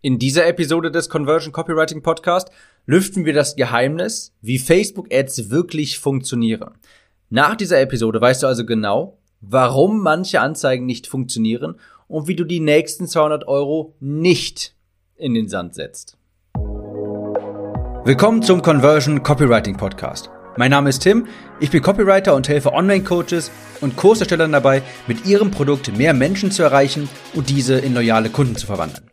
In dieser Episode des Conversion Copywriting Podcast lüften wir das Geheimnis, wie Facebook Ads wirklich funktionieren. Nach dieser Episode weißt du also genau, warum manche Anzeigen nicht funktionieren und wie du die nächsten 200 Euro nicht in den Sand setzt. Willkommen zum Conversion Copywriting Podcast. Mein Name ist Tim, ich bin Copywriter und helfe Online-Coaches und Kurserstellern dabei, mit ihrem Produkt mehr Menschen zu erreichen und diese in loyale Kunden zu verwandeln.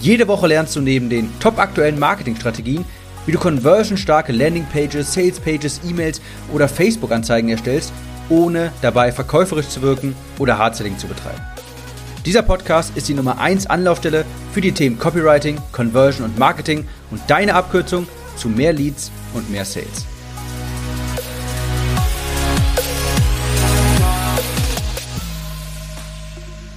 Jede Woche lernst du neben den top aktuellen Marketingstrategien, wie du conversionstarke Landingpages, Salespages, E-Mails oder Facebook-Anzeigen erstellst, ohne dabei verkäuferisch zu wirken oder Hardselling zu betreiben. Dieser Podcast ist die Nummer 1 Anlaufstelle für die Themen Copywriting, Conversion und Marketing und deine Abkürzung zu mehr Leads und mehr Sales.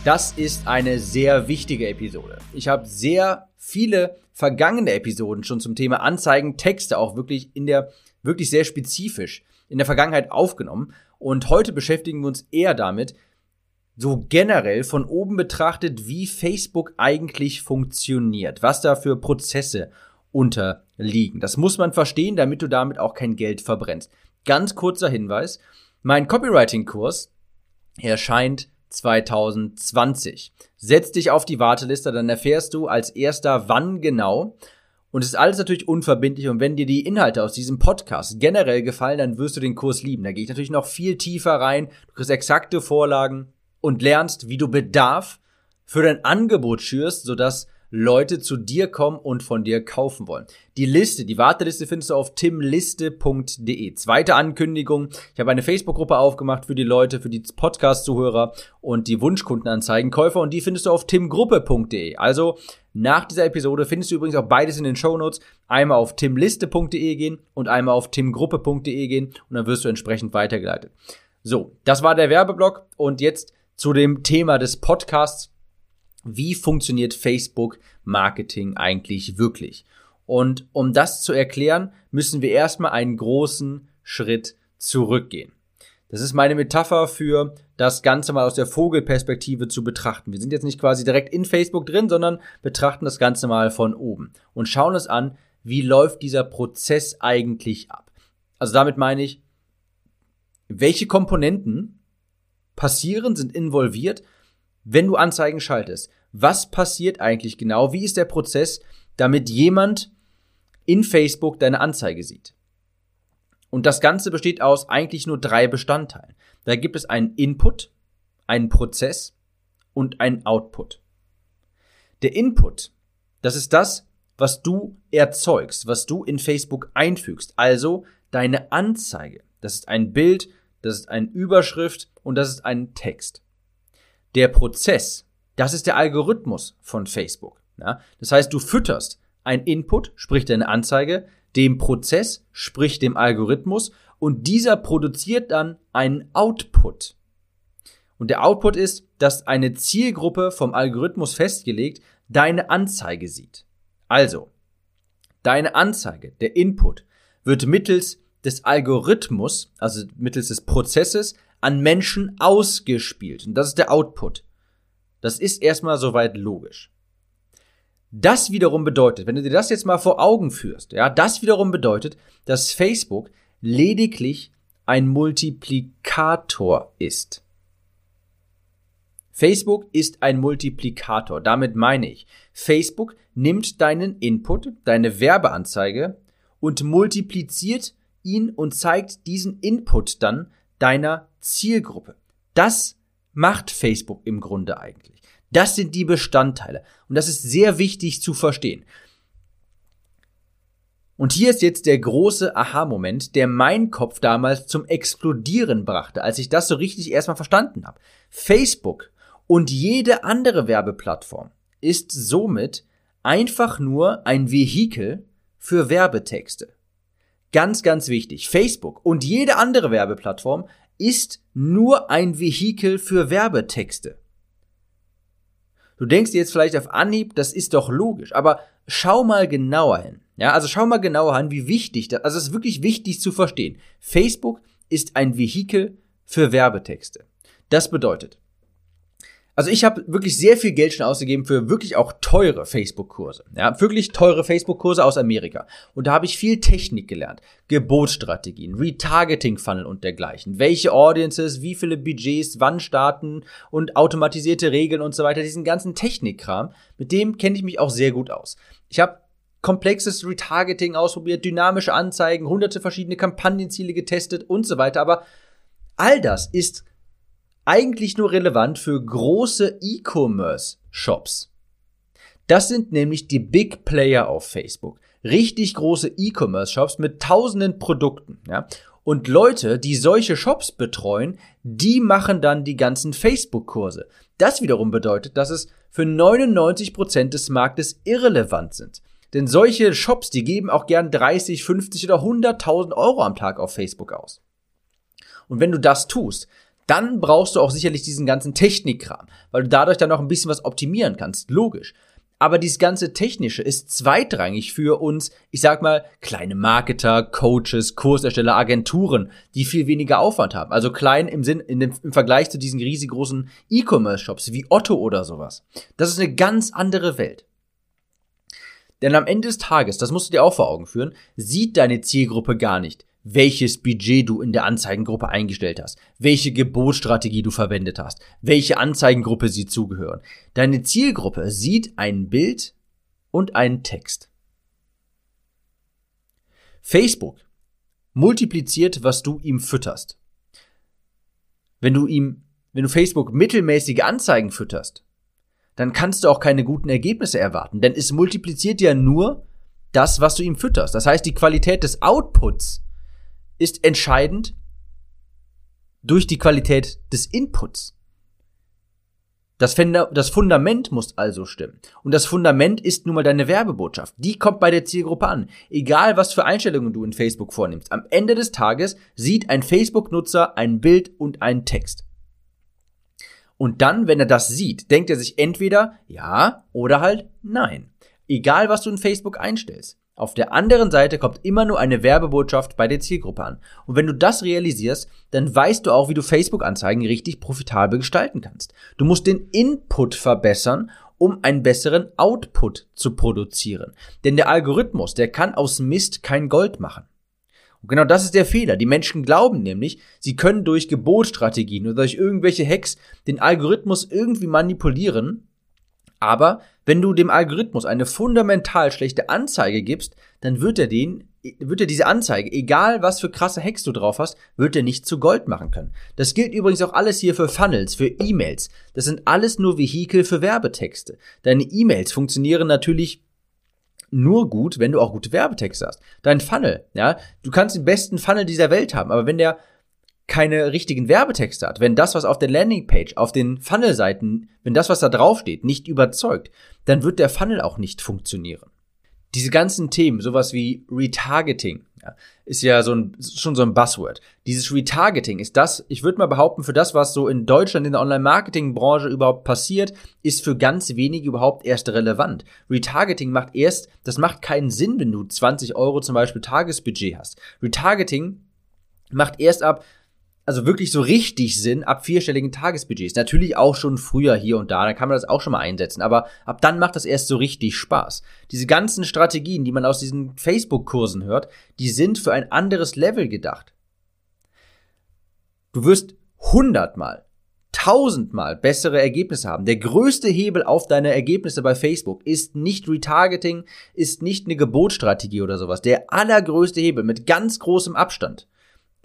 Das ist eine sehr wichtige Episode. Ich habe sehr viele vergangene Episoden schon zum Thema Anzeigen, Texte auch wirklich in der, wirklich sehr spezifisch in der Vergangenheit aufgenommen. Und heute beschäftigen wir uns eher damit, so generell von oben betrachtet, wie Facebook eigentlich funktioniert, was da für Prozesse unterliegen. Das muss man verstehen, damit du damit auch kein Geld verbrennst. Ganz kurzer Hinweis, mein Copywriting-Kurs erscheint 2020. Setz dich auf die Warteliste, dann erfährst du als erster, wann genau. Und es ist alles natürlich unverbindlich. Und wenn dir die Inhalte aus diesem Podcast generell gefallen, dann wirst du den Kurs lieben. Da gehe ich natürlich noch viel tiefer rein. Du kriegst exakte Vorlagen und lernst, wie du Bedarf für dein Angebot schürst, sodass Leute zu dir kommen und von dir kaufen wollen. Die Liste, die Warteliste findest du auf timliste.de. Zweite Ankündigung. Ich habe eine Facebook-Gruppe aufgemacht für die Leute, für die Podcast-Zuhörer und die Wunschkundenanzeigenkäufer und die findest du auf timgruppe.de. Also nach dieser Episode findest du übrigens auch beides in den Shownotes. Einmal auf timliste.de gehen und einmal auf timgruppe.de gehen und dann wirst du entsprechend weitergeleitet. So, das war der Werbeblock und jetzt zu dem Thema des Podcasts wie funktioniert Facebook Marketing eigentlich wirklich? Und um das zu erklären, müssen wir erstmal einen großen Schritt zurückgehen. Das ist meine Metapher für das Ganze mal aus der Vogelperspektive zu betrachten. Wir sind jetzt nicht quasi direkt in Facebook drin, sondern betrachten das Ganze mal von oben und schauen uns an, wie läuft dieser Prozess eigentlich ab. Also damit meine ich, welche Komponenten passieren, sind involviert wenn du Anzeigen schaltest, was passiert eigentlich genau? Wie ist der Prozess, damit jemand in Facebook deine Anzeige sieht? Und das Ganze besteht aus eigentlich nur drei Bestandteilen. Da gibt es einen Input, einen Prozess und einen Output. Der Input, das ist das, was du erzeugst, was du in Facebook einfügst, also deine Anzeige. Das ist ein Bild, das ist eine Überschrift und das ist ein Text. Der Prozess, das ist der Algorithmus von Facebook. Ja? Das heißt, du fütterst ein Input, sprich deine Anzeige, dem Prozess, sprich dem Algorithmus, und dieser produziert dann einen Output. Und der Output ist, dass eine Zielgruppe vom Algorithmus festgelegt deine Anzeige sieht. Also, deine Anzeige, der Input, wird mittels des Algorithmus, also mittels des Prozesses, an Menschen ausgespielt. Und das ist der Output. Das ist erstmal soweit logisch. Das wiederum bedeutet, wenn du dir das jetzt mal vor Augen führst, ja, das wiederum bedeutet, dass Facebook lediglich ein Multiplikator ist. Facebook ist ein Multiplikator. Damit meine ich, Facebook nimmt deinen Input, deine Werbeanzeige und multipliziert ihn und zeigt diesen Input dann deiner Zielgruppe. Das macht Facebook im Grunde eigentlich. Das sind die Bestandteile. Und das ist sehr wichtig zu verstehen. Und hier ist jetzt der große Aha-Moment, der meinen Kopf damals zum Explodieren brachte, als ich das so richtig erstmal verstanden habe. Facebook und jede andere Werbeplattform ist somit einfach nur ein Vehikel für Werbetexte. Ganz, ganz wichtig. Facebook und jede andere Werbeplattform ist nur ein Vehikel für Werbetexte. Du denkst dir jetzt vielleicht auf Anhieb, das ist doch logisch, aber schau mal genauer hin. Ja, also schau mal genauer an, wie wichtig das, also es ist wirklich wichtig zu verstehen. Facebook ist ein Vehikel für Werbetexte. Das bedeutet, Also ich habe wirklich sehr viel Geld schon ausgegeben für wirklich auch teure Facebook-Kurse. Ja, wirklich teure Facebook-Kurse aus Amerika. Und da habe ich viel Technik gelernt. Gebotsstrategien, Retargeting-Funnel und dergleichen. Welche Audiences, wie viele Budgets, wann starten und automatisierte Regeln und so weiter. Diesen ganzen Technikkram, mit dem kenne ich mich auch sehr gut aus. Ich habe komplexes Retargeting ausprobiert, dynamische Anzeigen, hunderte verschiedene Kampagnenziele getestet und so weiter. Aber all das ist eigentlich nur relevant für große E-Commerce-Shops. Das sind nämlich die Big Player auf Facebook. Richtig große E-Commerce-Shops mit tausenden Produkten. Ja? Und Leute, die solche Shops betreuen, die machen dann die ganzen Facebook-Kurse. Das wiederum bedeutet, dass es für 99% des Marktes irrelevant sind. Denn solche Shops, die geben auch gern 30, 50 oder 100.000 Euro am Tag auf Facebook aus. Und wenn du das tust, dann brauchst du auch sicherlich diesen ganzen Technikkram, weil du dadurch dann noch ein bisschen was optimieren kannst. Logisch. Aber dieses ganze Technische ist zweitrangig für uns, ich sag mal, kleine Marketer, Coaches, Kursersteller, Agenturen, die viel weniger Aufwand haben. Also klein im Sinn, in dem, im Vergleich zu diesen riesengroßen E-Commerce-Shops wie Otto oder sowas. Das ist eine ganz andere Welt. Denn am Ende des Tages, das musst du dir auch vor Augen führen, sieht deine Zielgruppe gar nicht, welches Budget du in der Anzeigengruppe eingestellt hast, welche Gebotsstrategie du verwendet hast, welche Anzeigengruppe sie zugehören. Deine Zielgruppe sieht ein Bild und einen Text. Facebook multipliziert, was du ihm fütterst. Wenn du ihm, wenn du Facebook mittelmäßige Anzeigen fütterst, dann kannst du auch keine guten Ergebnisse erwarten, denn es multipliziert ja nur das, was du ihm fütterst. Das heißt, die Qualität des Outputs ist entscheidend durch die Qualität des Inputs. Das, das Fundament muss also stimmen. Und das Fundament ist nun mal deine Werbebotschaft. Die kommt bei der Zielgruppe an. Egal, was für Einstellungen du in Facebook vornimmst. Am Ende des Tages sieht ein Facebook-Nutzer ein Bild und einen Text. Und dann, wenn er das sieht, denkt er sich entweder ja oder halt nein. Egal, was du in Facebook einstellst. Auf der anderen Seite kommt immer nur eine Werbebotschaft bei der Zielgruppe an. Und wenn du das realisierst, dann weißt du auch, wie du Facebook-Anzeigen richtig profitabel gestalten kannst. Du musst den Input verbessern, um einen besseren Output zu produzieren. Denn der Algorithmus, der kann aus Mist kein Gold machen. Und genau das ist der Fehler. Die Menschen glauben nämlich, sie können durch Gebotstrategien oder durch irgendwelche Hacks den Algorithmus irgendwie manipulieren aber wenn du dem Algorithmus eine fundamental schlechte Anzeige gibst, dann wird er den, wird er diese Anzeige, egal was für krasse Hacks du drauf hast, wird er nicht zu Gold machen können. Das gilt übrigens auch alles hier für Funnels, für E-Mails. Das sind alles nur Vehikel für Werbetexte. Deine E-Mails funktionieren natürlich nur gut, wenn du auch gute Werbetexte hast. Dein Funnel, ja, du kannst den besten Funnel dieser Welt haben, aber wenn der keine richtigen Werbetexte hat, wenn das, was auf der Landingpage, auf den Funnel-Seiten, wenn das, was da draufsteht, nicht überzeugt, dann wird der Funnel auch nicht funktionieren. Diese ganzen Themen, sowas wie Retargeting, ja, ist ja so ein, schon so ein Buzzword. Dieses Retargeting ist das, ich würde mal behaupten, für das, was so in Deutschland in der Online-Marketing-Branche überhaupt passiert, ist für ganz wenige überhaupt erst relevant. Retargeting macht erst, das macht keinen Sinn, wenn du 20 Euro zum Beispiel Tagesbudget hast. Retargeting macht erst ab also wirklich so richtig Sinn ab vierstelligen Tagesbudgets. Natürlich auch schon früher hier und da, da kann man das auch schon mal einsetzen, aber ab dann macht das erst so richtig Spaß. Diese ganzen Strategien, die man aus diesen Facebook-Kursen hört, die sind für ein anderes Level gedacht. Du wirst hundertmal, tausendmal bessere Ergebnisse haben. Der größte Hebel auf deine Ergebnisse bei Facebook ist nicht Retargeting, ist nicht eine Gebotsstrategie oder sowas. Der allergrößte Hebel mit ganz großem Abstand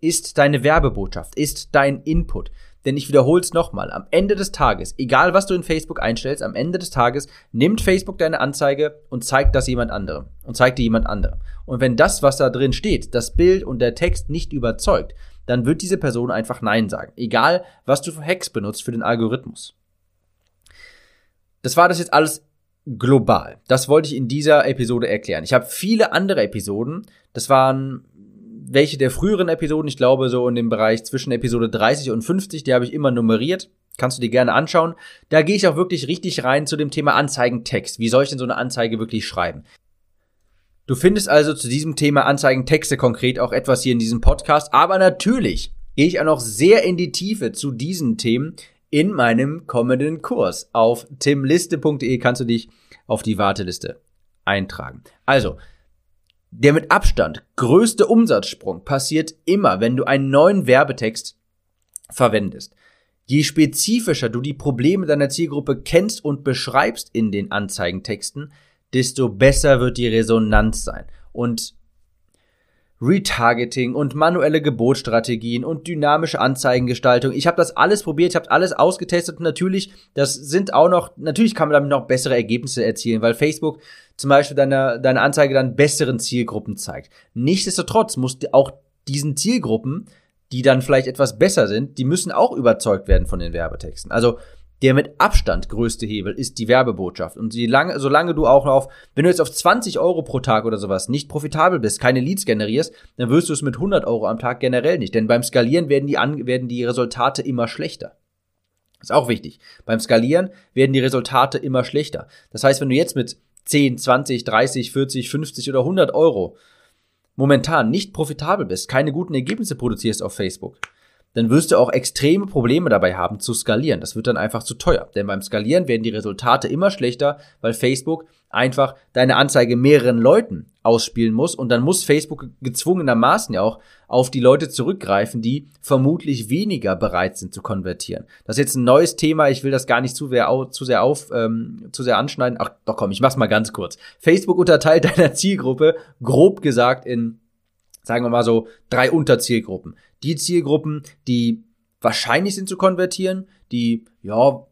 ist deine Werbebotschaft, ist dein Input. Denn ich wiederhole es nochmal, am Ende des Tages, egal was du in Facebook einstellst, am Ende des Tages nimmt Facebook deine Anzeige und zeigt das jemand anderem und zeigt dir jemand anderem. Und wenn das, was da drin steht, das Bild und der Text nicht überzeugt, dann wird diese Person einfach Nein sagen. Egal, was du für Hacks benutzt für den Algorithmus. Das war das jetzt alles global. Das wollte ich in dieser Episode erklären. Ich habe viele andere Episoden. Das waren welche der früheren Episoden, ich glaube so in dem Bereich zwischen Episode 30 und 50, die habe ich immer nummeriert. Kannst du dir gerne anschauen. Da gehe ich auch wirklich richtig rein zu dem Thema Anzeigentext. Wie soll ich denn so eine Anzeige wirklich schreiben? Du findest also zu diesem Thema Anzeigentexte konkret auch etwas hier in diesem Podcast, aber natürlich gehe ich auch noch sehr in die Tiefe zu diesen Themen in meinem kommenden Kurs. Auf timliste.de kannst du dich auf die Warteliste eintragen. Also, der mit Abstand größte Umsatzsprung passiert immer, wenn du einen neuen Werbetext verwendest. Je spezifischer du die Probleme deiner Zielgruppe kennst und beschreibst in den Anzeigentexten, desto besser wird die Resonanz sein. Und Retargeting und manuelle Gebotsstrategien und dynamische Anzeigengestaltung. Ich habe das alles probiert, ich habe alles ausgetestet natürlich, das sind auch noch, natürlich kann man damit noch bessere Ergebnisse erzielen, weil Facebook zum Beispiel deine, deine Anzeige dann besseren Zielgruppen zeigt. Nichtsdestotrotz muss auch diesen Zielgruppen, die dann vielleicht etwas besser sind, die müssen auch überzeugt werden von den Werbetexten. Also der mit Abstand größte Hebel ist die Werbebotschaft. Und solange, solange du auch auf, wenn du jetzt auf 20 Euro pro Tag oder sowas nicht profitabel bist, keine Leads generierst, dann wirst du es mit 100 Euro am Tag generell nicht. Denn beim Skalieren werden die, an, werden die Resultate immer schlechter. Ist auch wichtig. Beim Skalieren werden die Resultate immer schlechter. Das heißt, wenn du jetzt mit 10, 20, 30, 40, 50 oder 100 Euro momentan nicht profitabel bist, keine guten Ergebnisse produzierst auf Facebook, dann wirst du auch extreme Probleme dabei haben zu skalieren. Das wird dann einfach zu teuer. Denn beim Skalieren werden die Resultate immer schlechter, weil Facebook einfach deine Anzeige mehreren Leuten ausspielen muss und dann muss Facebook gezwungenermaßen ja auch auf die Leute zurückgreifen, die vermutlich weniger bereit sind zu konvertieren. Das ist jetzt ein neues Thema, ich will das gar nicht zu zu sehr, auf, ähm, zu sehr anschneiden. Ach doch komm, ich mach's mal ganz kurz. Facebook unterteilt deiner Zielgruppe grob gesagt in sagen wir mal so, drei Unterzielgruppen. Die Zielgruppen, die wahrscheinlich sind zu konvertieren, die, ja,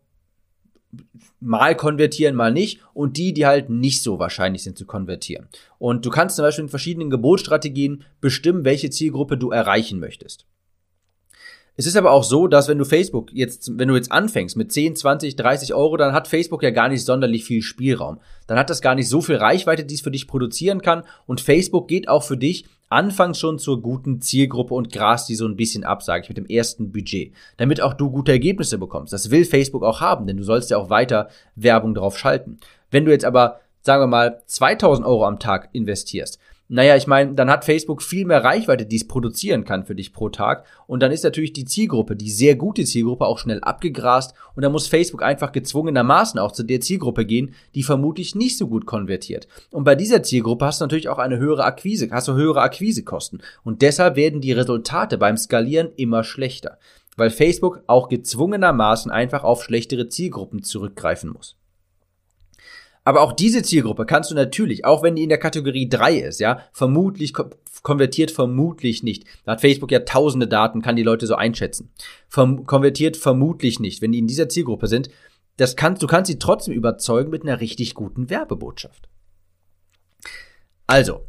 mal konvertieren, mal nicht und die, die halt nicht so wahrscheinlich sind zu konvertieren. Und du kannst zum Beispiel in verschiedenen Gebotsstrategien bestimmen, welche Zielgruppe du erreichen möchtest. Es ist aber auch so, dass wenn du Facebook jetzt, wenn du jetzt anfängst mit 10, 20, 30 Euro, dann hat Facebook ja gar nicht sonderlich viel Spielraum. Dann hat das gar nicht so viel Reichweite, die es für dich produzieren kann. Und Facebook geht auch für dich anfangs schon zur guten Zielgruppe und grast die so ein bisschen ab, sage ich, mit dem ersten Budget, damit auch du gute Ergebnisse bekommst. Das will Facebook auch haben, denn du sollst ja auch weiter Werbung drauf schalten. Wenn du jetzt aber, sagen wir mal, 2000 Euro am Tag investierst, naja, ich meine, dann hat Facebook viel mehr Reichweite, die es produzieren kann für dich pro Tag. Und dann ist natürlich die Zielgruppe, die sehr gute Zielgruppe, auch schnell abgegrast. Und dann muss Facebook einfach gezwungenermaßen auch zu der Zielgruppe gehen, die vermutlich nicht so gut konvertiert. Und bei dieser Zielgruppe hast du natürlich auch eine höhere Akquise, hast du höhere Akquisekosten. Und deshalb werden die Resultate beim Skalieren immer schlechter. Weil Facebook auch gezwungenermaßen einfach auf schlechtere Zielgruppen zurückgreifen muss. Aber auch diese Zielgruppe kannst du natürlich, auch wenn die in der Kategorie 3 ist, ja, vermutlich konvertiert vermutlich nicht. Da hat Facebook ja tausende Daten, kann die Leute so einschätzen. Verm konvertiert vermutlich nicht, wenn die in dieser Zielgruppe sind. Das kannst, du kannst sie trotzdem überzeugen mit einer richtig guten Werbebotschaft. Also,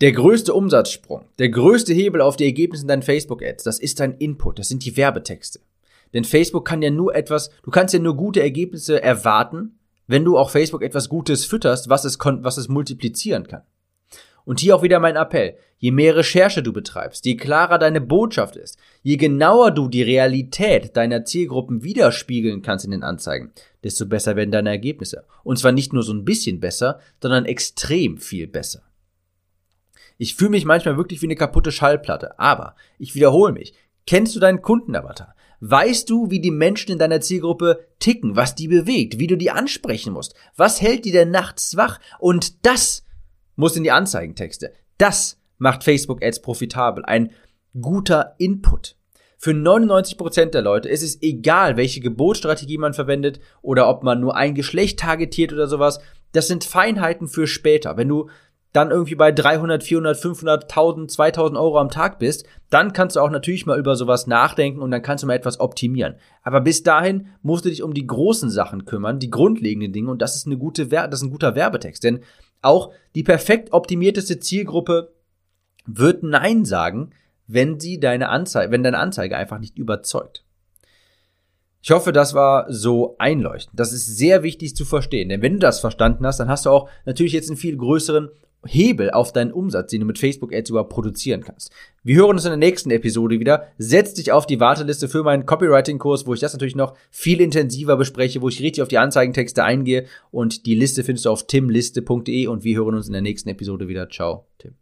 der größte Umsatzsprung, der größte Hebel auf die Ergebnisse in deinen Facebook-Ads, das ist dein Input, das sind die Werbetexte. Denn Facebook kann ja nur etwas, du kannst ja nur gute Ergebnisse erwarten, wenn du auch Facebook etwas Gutes fütterst, was es, was es multiplizieren kann. Und hier auch wieder mein Appell. Je mehr Recherche du betreibst, je klarer deine Botschaft ist, je genauer du die Realität deiner Zielgruppen widerspiegeln kannst in den Anzeigen, desto besser werden deine Ergebnisse. Und zwar nicht nur so ein bisschen besser, sondern extrem viel besser. Ich fühle mich manchmal wirklich wie eine kaputte Schallplatte, aber ich wiederhole mich. Kennst du deinen Kundenavatar? Weißt du, wie die Menschen in deiner Zielgruppe ticken, was die bewegt, wie du die ansprechen musst? Was hält die denn nachts wach? Und das muss in die Anzeigentexte. Das macht Facebook Ads profitabel. Ein guter Input. Für 99% der Leute ist es egal, welche Gebotsstrategie man verwendet oder ob man nur ein Geschlecht targetiert oder sowas. Das sind Feinheiten für später. Wenn du dann irgendwie bei 300, 400, 500, 1000, 2000 Euro am Tag bist, dann kannst du auch natürlich mal über sowas nachdenken und dann kannst du mal etwas optimieren. Aber bis dahin musst du dich um die großen Sachen kümmern, die grundlegenden Dinge und das ist eine gute, das ist ein guter Werbetext, denn auch die perfekt optimierteste Zielgruppe wird Nein sagen, wenn sie deine Anzeige, wenn deine Anzeige einfach nicht überzeugt. Ich hoffe, das war so einleuchtend. Das ist sehr wichtig zu verstehen, denn wenn du das verstanden hast, dann hast du auch natürlich jetzt einen viel größeren Hebel auf deinen Umsatz, den du mit Facebook Ads überhaupt produzieren kannst. Wir hören uns in der nächsten Episode wieder. Setz dich auf die Warteliste für meinen Copywriting-Kurs, wo ich das natürlich noch viel intensiver bespreche, wo ich richtig auf die Anzeigentexte eingehe und die Liste findest du auf timliste.de und wir hören uns in der nächsten Episode wieder. Ciao, Tim.